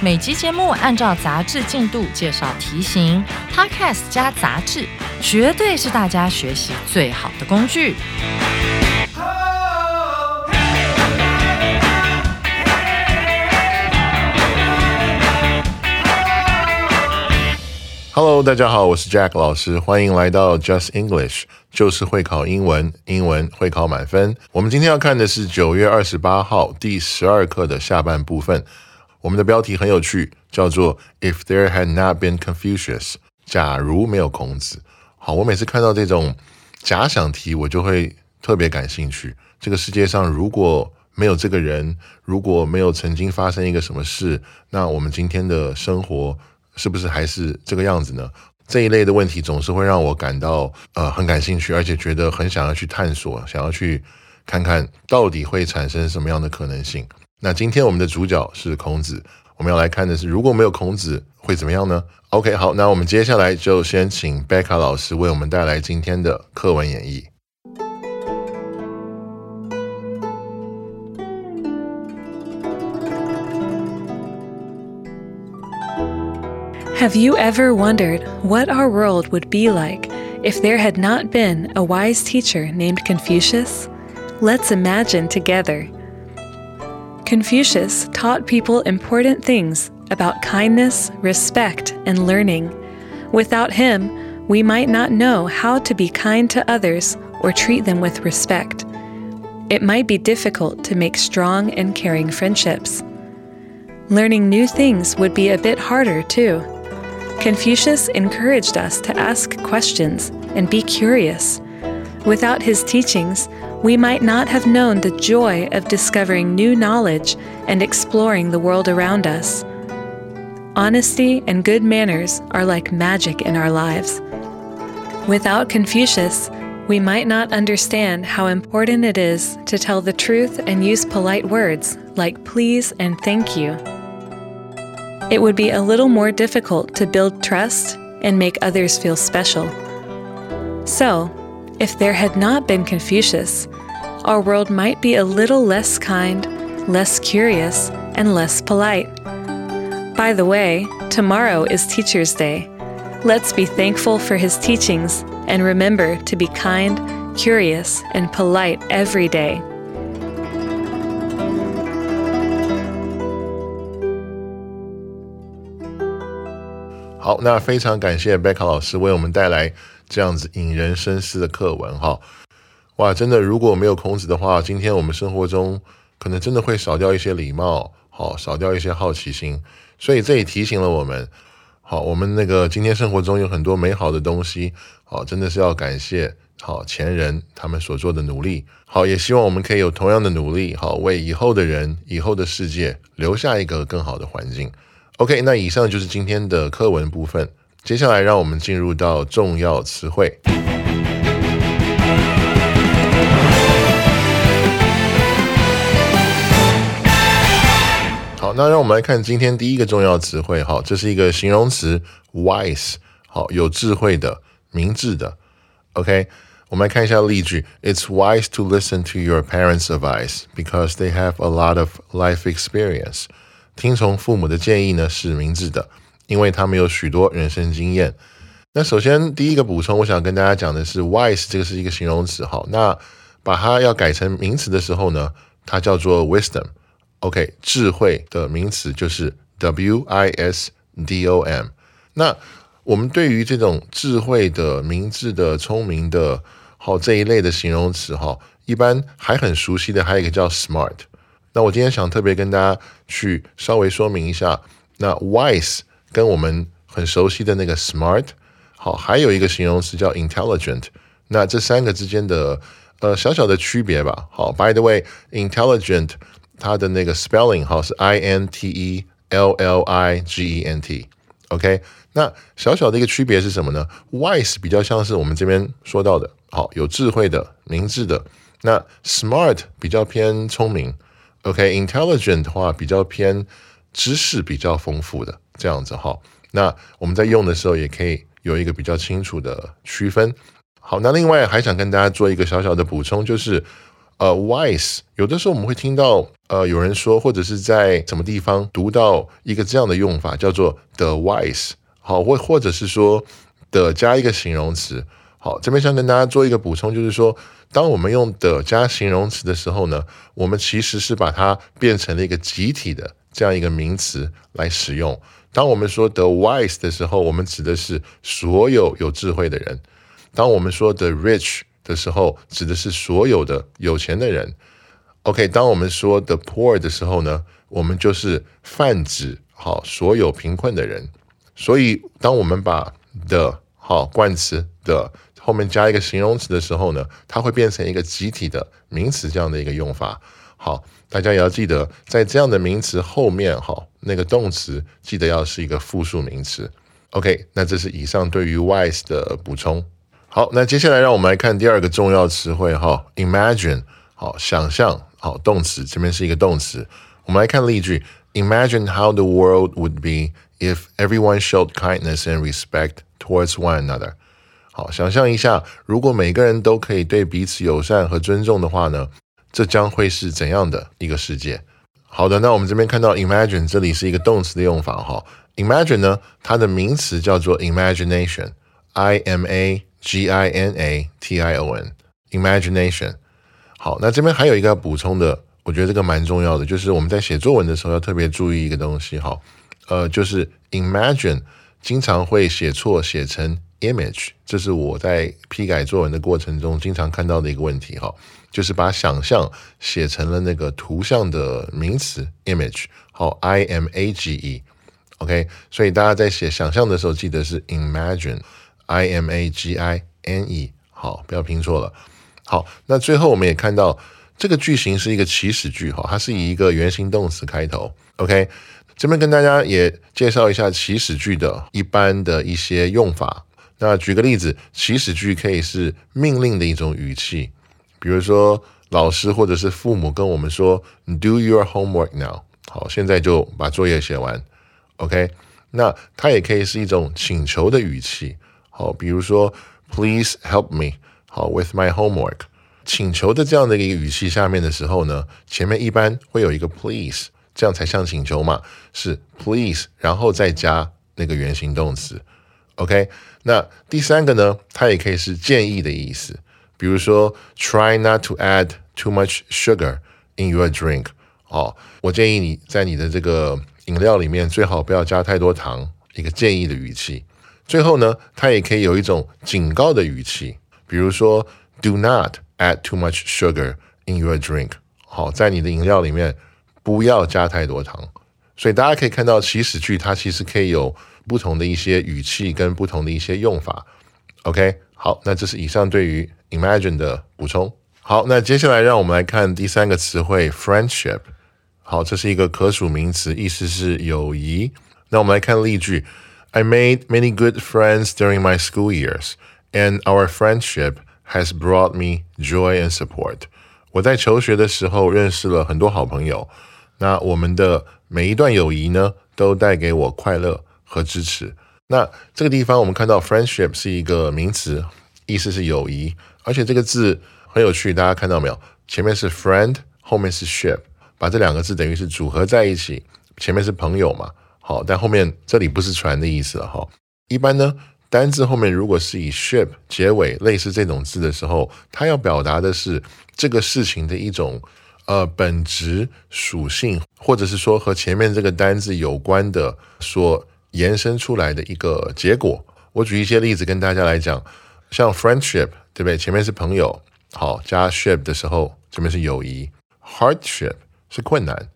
每集节目按照杂志进度介绍题型，Podcast 加杂志，绝对是大家学习最好的工具。Hello，大家好，我是 Jack 老师，欢迎来到 Just English，就是会考英文，英文会考满分。我们今天要看的是九月二十八号第十二课的下半部分。我们的标题很有趣，叫做 "If there had not been Confucius"，假如没有孔子。好，我每次看到这种假想题，我就会特别感兴趣。这个世界上如果没有这个人，如果没有曾经发生一个什么事，那我们今天的生活。是不是还是这个样子呢？这一类的问题总是会让我感到呃很感兴趣，而且觉得很想要去探索，想要去看看到底会产生什么样的可能性。那今天我们的主角是孔子，我们要来看的是如果没有孔子会怎么样呢？OK，好，那我们接下来就先请贝卡老师为我们带来今天的课文演绎。Have you ever wondered what our world would be like if there had not been a wise teacher named Confucius? Let's imagine together. Confucius taught people important things about kindness, respect, and learning. Without him, we might not know how to be kind to others or treat them with respect. It might be difficult to make strong and caring friendships. Learning new things would be a bit harder, too. Confucius encouraged us to ask questions and be curious. Without his teachings, we might not have known the joy of discovering new knowledge and exploring the world around us. Honesty and good manners are like magic in our lives. Without Confucius, we might not understand how important it is to tell the truth and use polite words like please and thank you it would be a little more difficult to build trust and make others feel special. So, if there had not been Confucius, our world might be a little less kind, less curious, and less polite. By the way, tomorrow is Teacher's Day. Let's be thankful for his teachings and remember to be kind, curious, and polite every day. 好，那非常感谢贝卡老师为我们带来 这样子引人深思的课文哈。哇，真的，如果没有孔子的话，今天我们生活中可能真的会少掉一些礼貌，好，少掉一些好奇心。所以这也提醒了我们，好，我们那个今天生活中有很多美好的东西，好，真的是要感谢好前人他们所做的努力。好，也希望我们可以有同样的努力，好，为以后的人、以后的世界留下一个更好的环境。OK，那以上就是今天的课文部分。接下来，让我们进入到重要词汇。好，那让我们来看今天第一个重要词汇。好，这是一个形容词，wise。好，有智慧的，明智的。OK，我们来看一下例句：It's wise to listen to your parents' advice because they have a lot of life experience. 听从父母的建议呢是明智的，因为他们有许多人生经验。那首先第一个补充，我想跟大家讲的是，wise 这个是一个形容词，哈，那把它要改成名词的时候呢，它叫做 wisdom。OK，智慧的名词就是 w i s d o m。那我们对于这种智慧的、明智的、聪明的，好这一类的形容词，哈，一般还很熟悉的还有一个叫 smart。那我今天想特别跟大家去稍微说明一下，那 wise 跟我们很熟悉的那个 smart，好，还有一个形容词叫 intelligent，那这三个之间的呃小小的区别吧。好，by the way，intelligent 它的那个 spelling 好是 i n t e L L I G E N T。OK，那小小的一个区别是什么呢？Wise 比较像是我们这边说到的，好，有智慧的、明智的。那 Smart 比较偏聪明。OK，Intelligent 的话比较偏知识比较丰富的这样子哈。那我们在用的时候也可以有一个比较清楚的区分。好，那另外还想跟大家做一个小小的补充，就是呃，wise 有的时候我们会听到呃有人说，或者是在什么地方读到一个这样的用法，叫做 the wise。好，或或者是说的加一个形容词。好，这边想跟大家做一个补充，就是说，当我们用的加形容词的时候呢，我们其实是把它变成了一个集体的这样一个名词来使用。当我们说 the wise 的时候，我们指的是所有有智慧的人；当我们说 the rich 的时候，指的是所有的有钱的人。OK，当我们说 the poor 的时候呢，我们就是泛指好所有贫困的人。所以，当我们把 the 好冠词的后面加一个形容词的时候呢，它会变成一个集体的名词这样的一个用法。好，大家也要记得，在这样的名词后面，哈，那个动词记得要是一个复数名词。OK，那这是以上对于 wise 的补充。好，那接下来让我们来看第二个重要词汇，哈，imagine，好，想象，好，动词这边是一个动词。我们来看例句：Imagine how the world would be if everyone showed kindness and respect towards one another. 好，想象一下，如果每个人都可以对彼此友善和尊重的话呢，这将会是怎样的一个世界？好的，那我们这边看到 imagine，这里是一个动词的用法哈。imagine 呢，它的名词叫做 imagination，i m a g i n a t i o n，imagination。好，那这边还有一个要补充的，我觉得这个蛮重要的，就是我们在写作文的时候要特别注意一个东西哈，呃，就是 imagine 经常会写错，写成。Image，这是我在批改作文的过程中经常看到的一个问题哈，就是把想象写成了那个图像的名词 image，好，I M A G E，OK，所以大家在写想象的时候记得是 imagine，I M A G I N E，好，不要拼错了。好，那最后我们也看到这个句型是一个祈使句哈，它是以一个原形动词开头，OK，这边跟大家也介绍一下祈使句的一般的一些用法。那举个例子，祈使句可以是命令的一种语气，比如说老师或者是父母跟我们说 “Do your homework now”，好，现在就把作业写完。OK，那它也可以是一种请求的语气，好，比如说 “Please help me”，好，with my homework，请求的这样的一个语气下面的时候呢，前面一般会有一个 “please”，这样才像请求嘛，是 “please”，然后再加那个原形动词。OK，那第三个呢，它也可以是建议的意思，比如说 try not to add too much sugar in your drink。哦，我建议你在你的这个饮料里面最好不要加太多糖，一个建议的语气。最后呢，它也可以有一种警告的语气，比如说 do not add too much sugar in your drink。好，在你的饮料里面不要加太多糖。所以大家可以看到祈使句它其实可以有。不同的一些语气跟不同的一些用法，OK，好，那这是以上对于 imagine 的补充。好，那接下来让我们来看第三个词汇 friendship。好，这是一个可数名词，意思是友谊。那我们来看例句：I made many good friends during my school years, and our friendship has brought me joy and support。我在求学的时候认识了很多好朋友，那我们的每一段友谊呢，都带给我快乐。和支持。那这个地方我们看到 friendship 是一个名词， 意思是友谊，而且这个字很有趣，大家看到没有？前面是 friend，后面是 ship，把这两个字等于是组合在一起。前面是朋友嘛，好，但后面这里不是船的意思了哈。一般呢，单字后面如果是以 ship 结尾，类似这种字的时候，它要表达的是这个事情的一种呃本质属性，或者是说和前面这个单字有关的所。延伸出来的一个结果，我举一些例子跟大家来讲，像 friendship，对不对？前面是朋友，好加 ship 的时候，前面是友谊。hardship 是困难，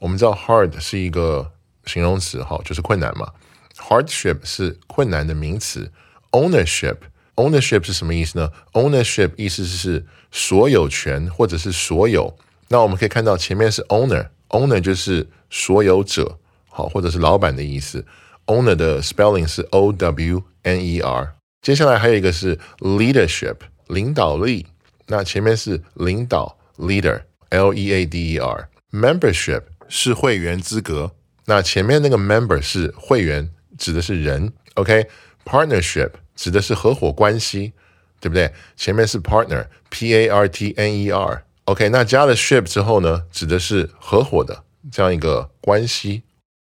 我们知道 hard 是一个形容词，好就是困难嘛。hardship 是困难的名词。ownership，ownership 是什么意思呢？ownership 意思是所有权或者是所有。那我们可以看到前面是 owner，owner 就是所有者。好，或者是老板的意思。Owner 的 spelling 是 O W N E R。接下来还有一个是 leadership，领导力。那前面是领导 leader，L E A D E R。Membership 是会员资格。那前面那个 member 是会员，指的是人。OK，partnership 指的是合伙关系，对不对？前面是 partner，P A R T N E R。OK，那加了 ship 之后呢，指的是合伙的这样一个关系。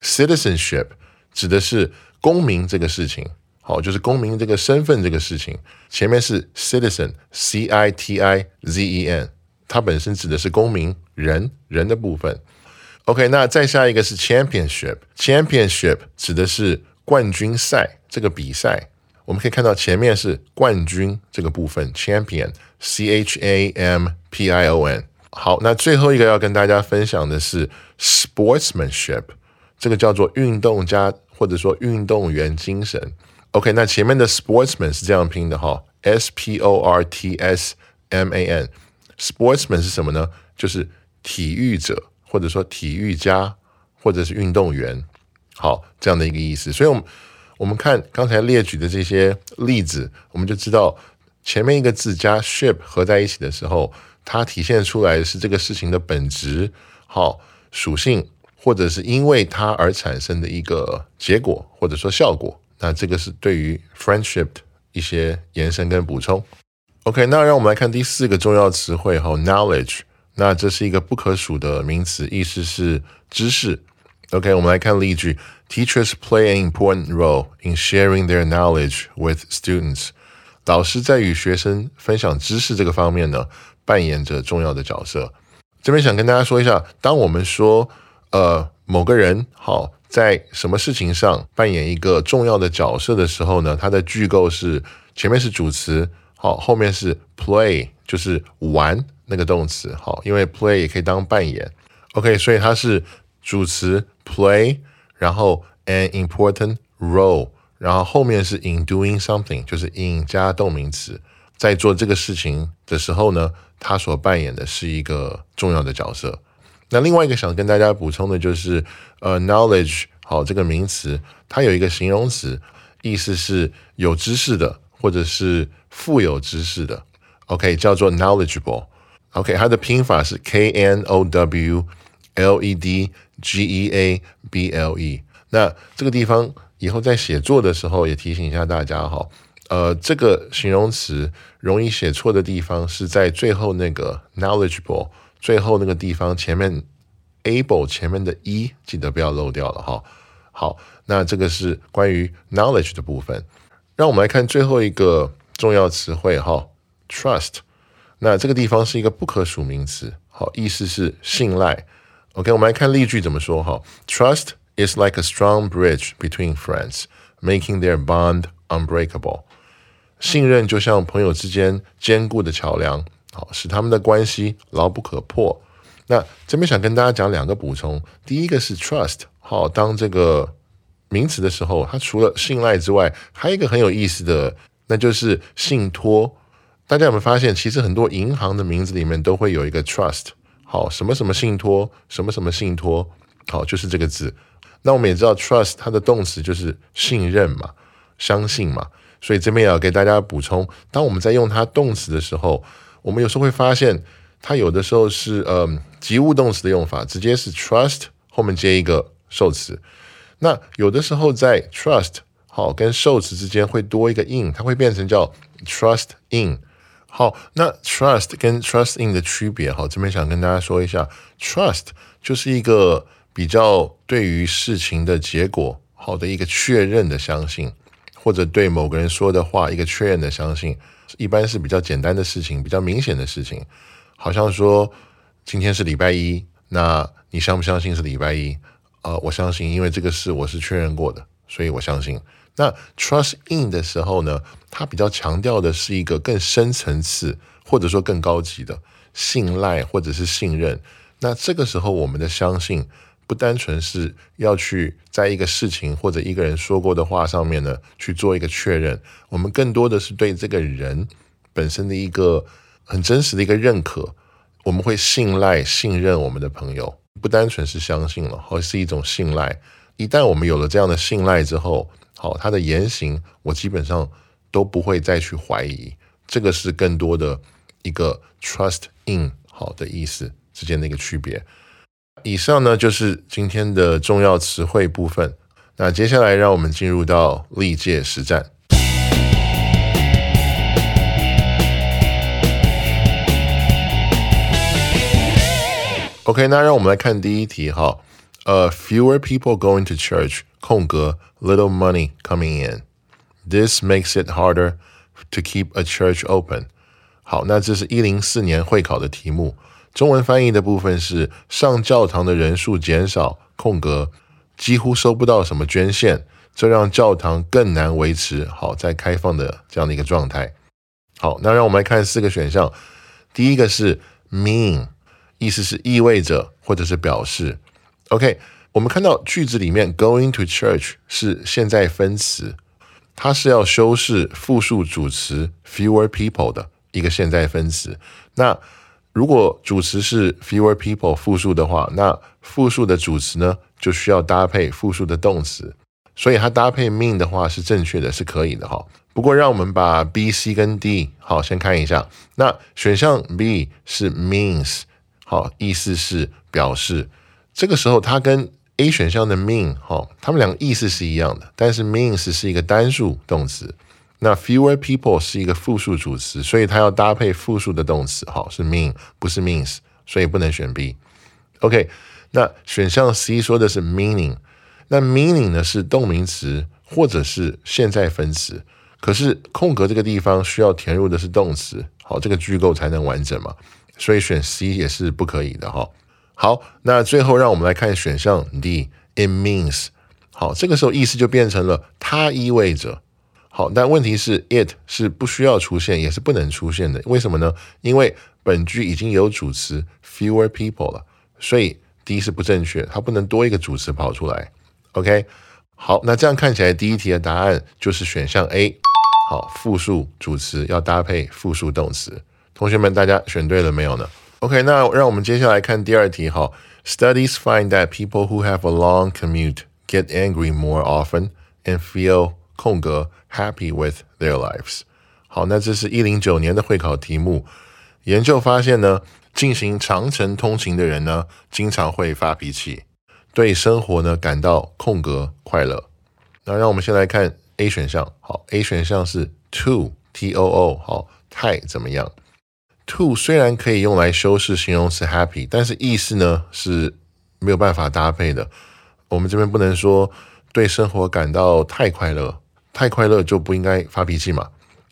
Citizenship 指的是公民这个事情，好，就是公民这个身份这个事情。前面是 citizen，C I T I Z E N，它本身指的是公民人人的部分。OK，那再下一个是 championship，championship 指的是冠军赛这个比赛。我们可以看到前面是冠军这个部分，champion，C H A M P I O N。好，那最后一个要跟大家分享的是 sportsmanship，这个叫做运动家或者说运动员精神。OK，那前面的 sportsman 是这样拼的哈，S P O R T S M A N。sportsman 是什么呢？就是体育者或者说体育家或者是运动员。好，这样的一个意思。所以，我们我们看刚才列举的这些例子，我们就知道前面一个字加 ship 合在一起的时候，它体现出来是这个事情的本质、好属性，或者是因为它而产生的一个结果或者说效果。那这个是对于 friendship 一些延伸跟补充。OK，那让我们来看第四个重要词汇哈，knowledge。那这是一个不可数的名词，意思是知识。OK，我们来看例句。Teachers play an important role in sharing their knowledge with students。老师在与学生分享知识这个方面呢，扮演着重要的角色。这边想跟大家说一下，当我们说呃某个人好在什么事情上扮演一个重要的角色的时候呢，它的句构是前面是主词，好，后面是 play，就是玩那个动词，好，因为 play 也可以当扮演。OK，所以它是。主词 play，然后 an important role，然后后面是 in doing something，就是 in 加动名词，在做这个事情的时候呢，他所扮演的是一个重要的角色。那另外一个想跟大家补充的就是，呃，knowledge 好这个名词，它有一个形容词，意思是有知识的，或者是富有知识的。OK，叫做 knowledgeable。OK，它的拼法是 K N O W L E D。G E A B L E，那这个地方以后在写作的时候也提醒一下大家哈，呃，这个形容词容易写错的地方是在最后那个 knowledgeable 最后那个地方前面 able 前面的 e 记得不要漏掉了哈。好，那这个是关于 knowledge 的部分，让我们来看最后一个重要词汇哈，trust，那这个地方是一个不可数名词，好，意思是信赖。OK，我们来看例句怎么说哈。Trust is like a strong bridge between friends, making their bond unbreakable。信任就像朋友之间坚固的桥梁，好使他们的关系牢不可破。那这边想跟大家讲两个补充。第一个是 trust，好当这个名词的时候，它除了信赖之外，还有一个很有意思的，那就是信托。大家有没有发现，其实很多银行的名字里面都会有一个 trust。好，什么什么信托，什么什么信托，好，就是这个字。那我们也知道，trust 它的动词就是信任嘛，相信嘛。所以这边也要给大家补充，当我们在用它动词的时候，我们有时候会发现，它有的时候是呃及物动词的用法，直接是 trust 后面接一个受词。那有的时候在 trust 好跟受词之间会多一个 in，它会变成叫 trust in。好，那 trust 跟 trust in 的区别，好，这边想跟大家说一下，trust 就是一个比较对于事情的结果好的一个确认的相信，或者对某个人说的话一个确认的相信，一般是比较简单的事情，比较明显的事情，好像说今天是礼拜一，那你相不相信是礼拜一？呃，我相信，因为这个事我是确认过的，所以我相信。那 trust in 的时候呢，它比较强调的是一个更深层次，或者说更高级的信赖或者是信任。那这个时候，我们的相信不单纯是要去在一个事情或者一个人说过的话上面呢去做一个确认，我们更多的是对这个人本身的一个很真实的一个认可。我们会信赖、信任我们的朋友，不单纯是相信了，而是一种信赖。一旦我们有了这样的信赖之后，好，他的言行我基本上都不会再去怀疑。这个是更多的一个 trust in 好的意思之间的一个区别。以上呢就是今天的重要词汇部分。那接下来让我们进入到历届实战。OK，那让我们来看第一题哈。呃，fewer people going to church，空格，little money coming in。This makes it harder to keep a church open。好，那这是一零四年会考的题目。中文翻译的部分是上教堂的人数减少，空格，几乎收不到什么捐献，这让教堂更难维持好在开放的这样的一个状态。好，那让我们来看四个选项。第一个是 mean。意思是意味着或者是表示，OK，我们看到句子里面 going to church 是现在分词，它是要修饰复数主词 fewer people 的一个现在分词。那如果主词是 fewer people 复数的话，那复数的主词呢就需要搭配复数的动词，所以它搭配 mean 的话是正确的，是可以的哈。不过让我们把 B、C 跟 D 好先看一下，那选项 B 是 means。好，意思是表示，这个时候它跟 A 选项的 mean 哈，它们两个意思是一样的，但是 means 是一个单数动词，那 fewer people 是一个复数主词，所以它要搭配复数的动词，好是 mean 不是 means，所以不能选 B。OK，那选项 C 说的是 meaning，那 meaning 呢是动名词或者是现在分词，可是空格这个地方需要填入的是动词，好，这个句构才能完整嘛。所以选 C 也是不可以的哈。好，那最后让我们来看选项 D，it means。好，这个时候意思就变成了它意味着。好，但问题是 it 是不需要出现，也是不能出现的。为什么呢？因为本句已经有主词 fewer people 了，所以 D 是不正确，它不能多一个主词跑出来。OK，好，那这样看起来第一题的答案就是选项 A。好，复数主词要搭配复数动词。同学们，大家选对了没有呢？OK，那让我们接下来看第二题哈。Studies find that people who have a long commute get angry more often and feel 空格 happy with their lives。好，那这是一零九年的会考题目。研究发现呢，进行长程通勤的人呢，经常会发脾气，对生活呢感到空格快乐。那让我们先来看 A 选项。好，A 选项是 too t o o 好，太怎么样？Too 虽然可以用来修饰形容词 happy，但是意思呢是没有办法搭配的。我们这边不能说对生活感到太快乐，太快乐就不应该发脾气嘛。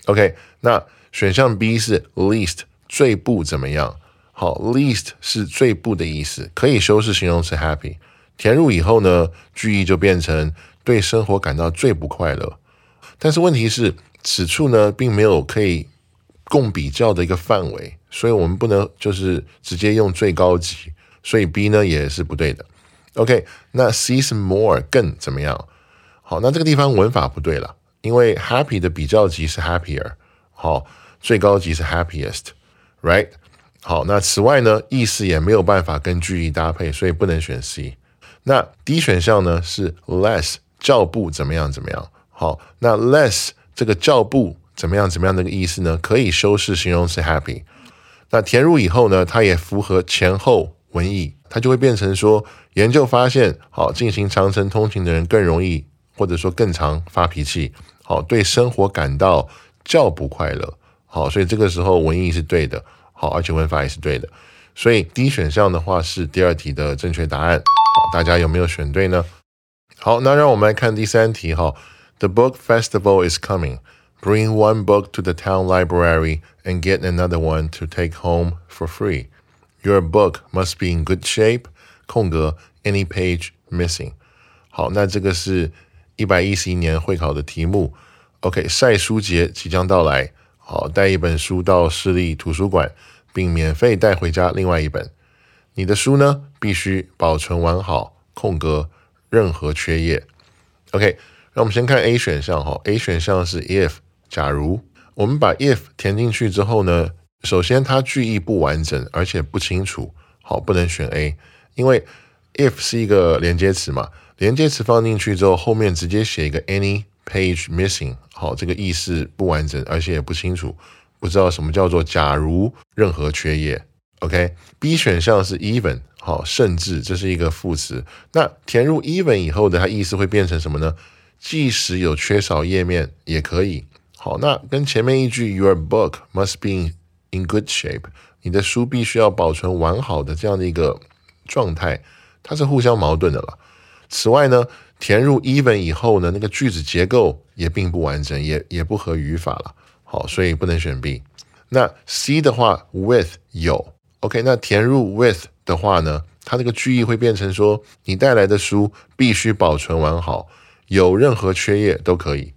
OK，那选项 B 是 least 最不怎么样。好，least 是最不的意思，可以修饰形容词 happy，填入以后呢，句意就变成对生活感到最不快乐。但是问题是，此处呢并没有可以。共比较的一个范围，所以我们不能就是直接用最高级，所以 B 呢也是不对的。OK，那 C 是 more 更怎么样？好，那这个地方文法不对了，因为 happy 的比较级是 happier，好，最高级是 happiest，right？好，那此外呢，意思也没有办法跟句意搭配，所以不能选 C。那 D 选项呢是 less 较不怎么样怎么样？好，那 less 这个较不。怎么样？怎么样的一个意思呢？可以修饰形容词 happy。那填入以后呢，它也符合前后文意，它就会变成说：研究发现，好进行长程通勤的人更容易，或者说更常发脾气，好对生活感到较不快乐。好，所以这个时候文意是对的，好，而且文法也是对的。所以 D 选项的话是第二题的正确答案。好，大家有没有选对呢？好，那让我们来看第三题哈。The book festival is coming. Bring one book to the town library and get another one to take home for free. Your book must be in good shape. 空格 any page missing. 好，那这个是一百一十一年会考的题目。OK，晒书节即将到来。好，带一本书到市立图书馆，并免费带回家另外一本。你的书呢，必须保存完好。空格任何缺页。OK，那我们先看 A 选项哈。A 选项是 if。假如我们把 if 填进去之后呢，首先它句意不完整，而且不清楚，好，不能选 A，因为 if 是一个连接词嘛，连接词放进去之后，后面直接写一个 any page missing，好，这个意思不完整，而且也不清楚，不知道什么叫做假如任何缺页。OK，B 选项是 even，好，甚至这是一个副词。那填入 even 以后的，它意思会变成什么呢？即使有缺少页面也可以。好，那跟前面一句 Your book must be in good shape，你的书必须要保存完好的这样的一个状态，它是互相矛盾的了。此外呢，填入 even 以后呢，那个句子结构也并不完整，也也不合语法了。好，所以不能选 B。那 C 的话，with 有。OK，那填入 with 的话呢，它这个句意会变成说，你带来的书必须保存完好，有任何缺页都可以。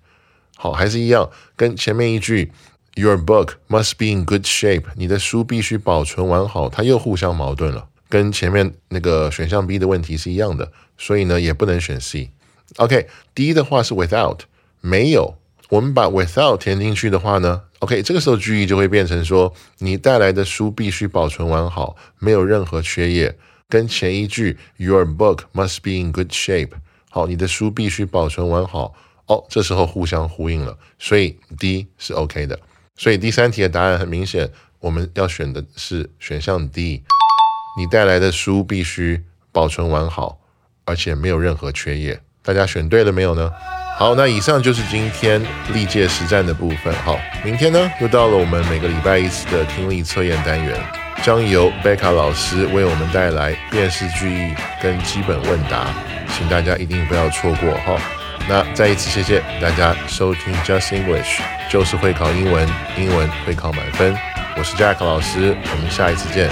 好，还是一样，跟前面一句 Your book must be in good shape，你的书必须保存完好，它又互相矛盾了，跟前面那个选项 B 的问题是一样的，所以呢也不能选 C。OK，D 的话是 without 没有，我们把 without 填进去的话呢？OK，这个时候句意就会变成说，你带来的书必须保存完好，没有任何缺页。跟前一句 Your book must be in good shape，好，你的书必须保存完好。哦，这时候互相呼应了，所以 D 是 OK 的。所以第三题的答案很明显，我们要选的是选项 D，你带来的书必须保存完好，而且没有任何缺页。大家选对了没有呢？好，那以上就是今天历届实战的部分。好，明天呢又到了我们每个礼拜一次的听力测验单元，将由贝卡老师为我们带来辨识句意跟基本问答，请大家一定不要错过哈。那再一次谢谢大家收听 Just English，就是会考英文，英文会考满分。我是 Jack 老师，我们下一次见。